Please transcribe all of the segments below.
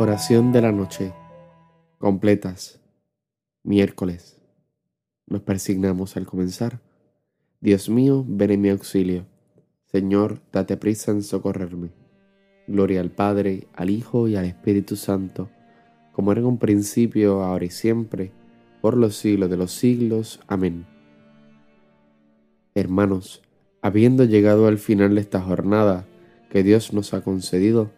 Oración de la noche. Completas. Miércoles. Nos persignamos al comenzar. Dios mío, ven en mi auxilio. Señor, date prisa en socorrerme. Gloria al Padre, al Hijo y al Espíritu Santo, como era en un principio, ahora y siempre, por los siglos de los siglos. Amén. Hermanos, habiendo llegado al final de esta jornada que Dios nos ha concedido,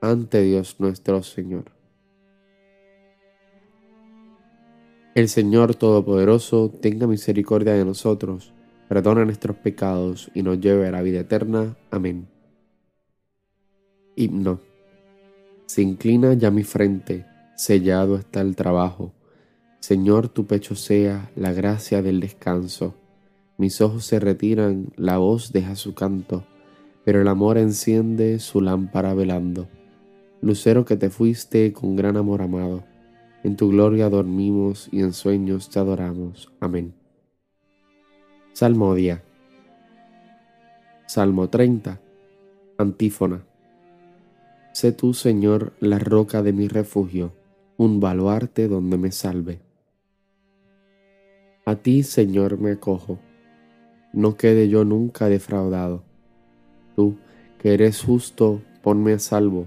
ante Dios nuestro Señor. El Señor Todopoderoso tenga misericordia de nosotros, perdona nuestros pecados y nos lleve a la vida eterna. Amén. Himno. Se inclina ya mi frente, sellado está el trabajo. Señor, tu pecho sea la gracia del descanso. Mis ojos se retiran, la voz deja su canto, pero el amor enciende su lámpara velando. Lucero que te fuiste con gran amor amado, en tu gloria dormimos y en sueños te adoramos. Amén. Salmodia. Salmo 30. Antífona. Sé tú, Señor, la roca de mi refugio, un baluarte donde me salve. A ti, Señor, me acojo, no quede yo nunca defraudado. Tú, que eres justo, ponme a salvo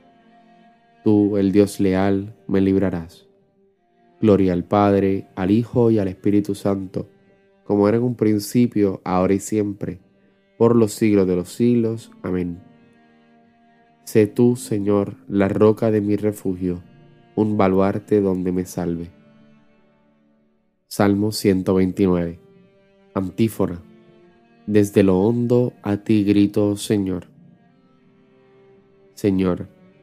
tú, el Dios leal, me librarás. Gloria al Padre, al Hijo y al Espíritu Santo, como era en un principio, ahora y siempre, por los siglos de los siglos. Amén. Sé tú, Señor, la roca de mi refugio, un baluarte donde me salve. Salmo 129. Antífona. Desde lo hondo a ti grito, Señor. Señor,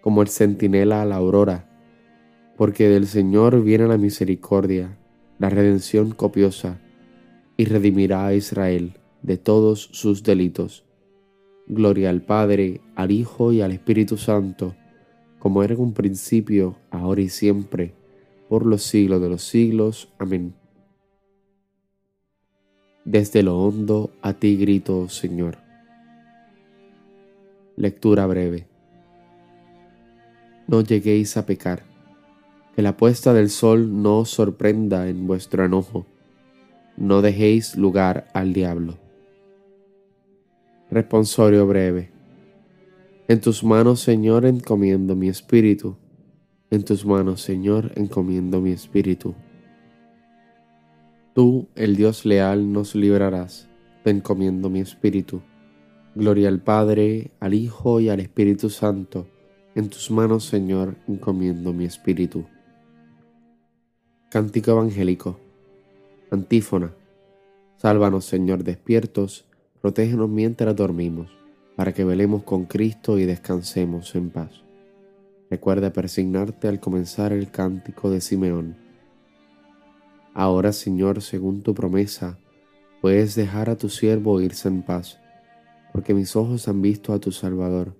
como el centinela a la aurora, porque del Señor viene la misericordia, la redención copiosa, y redimirá a Israel de todos sus delitos. Gloria al Padre, al Hijo y al Espíritu Santo, como era en un principio, ahora y siempre, por los siglos de los siglos. Amén. Desde lo hondo a ti grito, Señor. Lectura breve no lleguéis a pecar, que la puesta del sol no os sorprenda en vuestro enojo, no dejéis lugar al diablo. Responsorio breve. En tus manos, Señor, encomiendo mi espíritu. En tus manos, Señor, encomiendo mi espíritu. Tú, el Dios leal, nos librarás. Te encomiendo mi espíritu. Gloria al Padre, al Hijo y al Espíritu Santo en tus manos, Señor, encomiendo mi espíritu. Cántico Evangélico. Antífona. Sálvanos, Señor, despiertos, protégenos mientras dormimos, para que velemos con Cristo y descansemos en paz. Recuerda persignarte al comenzar el cántico de Simeón. Ahora, Señor, según tu promesa, puedes dejar a tu siervo irse en paz, porque mis ojos han visto a tu Salvador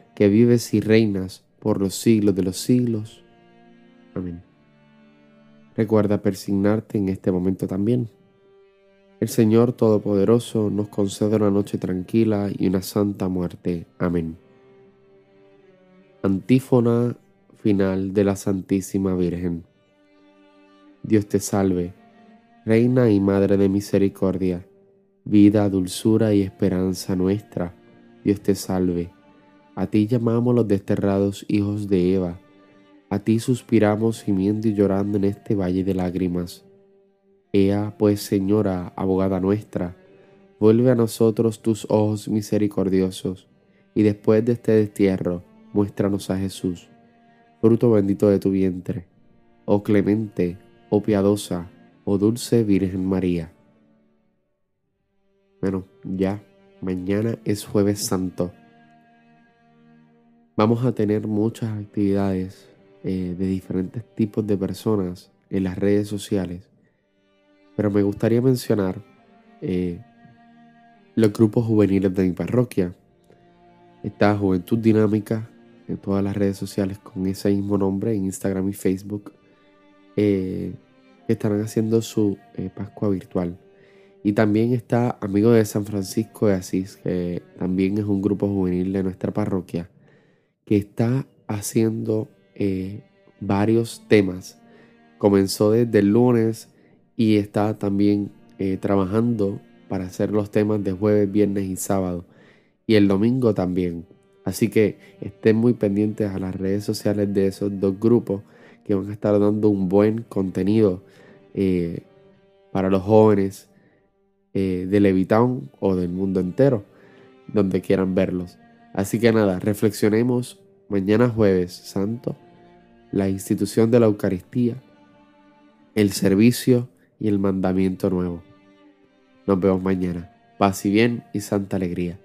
que vives y reinas por los siglos de los siglos. Amén. Recuerda persignarte en este momento también. El Señor Todopoderoso nos concede una noche tranquila y una santa muerte. Amén. Antífona final de la Santísima Virgen. Dios te salve, Reina y Madre de Misericordia, vida, dulzura y esperanza nuestra. Dios te salve. A ti llamamos los desterrados hijos de Eva a ti suspiramos gimiendo y llorando en este valle de lágrimas. Ea, pues, Señora, abogada nuestra, vuelve a nosotros tus ojos misericordiosos, y después de este destierro, muéstranos a Jesús, fruto bendito de tu vientre. Oh clemente, oh piadosa, oh dulce Virgen María. Bueno, ya, mañana es jueves santo. Vamos a tener muchas actividades eh, de diferentes tipos de personas en las redes sociales. Pero me gustaría mencionar eh, los grupos juveniles de mi parroquia. Está Juventud Dinámica en todas las redes sociales con ese mismo nombre, en Instagram y Facebook, eh, que estarán haciendo su Pascua virtual. Y también está Amigo de San Francisco de Asís, que también es un grupo juvenil de nuestra parroquia, que está haciendo eh, varios temas. Comenzó desde el lunes y está también eh, trabajando para hacer los temas de jueves, viernes y sábado. Y el domingo también. Así que estén muy pendientes a las redes sociales de esos dos grupos que van a estar dando un buen contenido eh, para los jóvenes de Levitown o del mundo entero, donde quieran verlos. Así que nada, reflexionemos mañana jueves santo la institución de la Eucaristía, el servicio y el mandamiento nuevo. Nos vemos mañana. Paz y bien y santa alegría.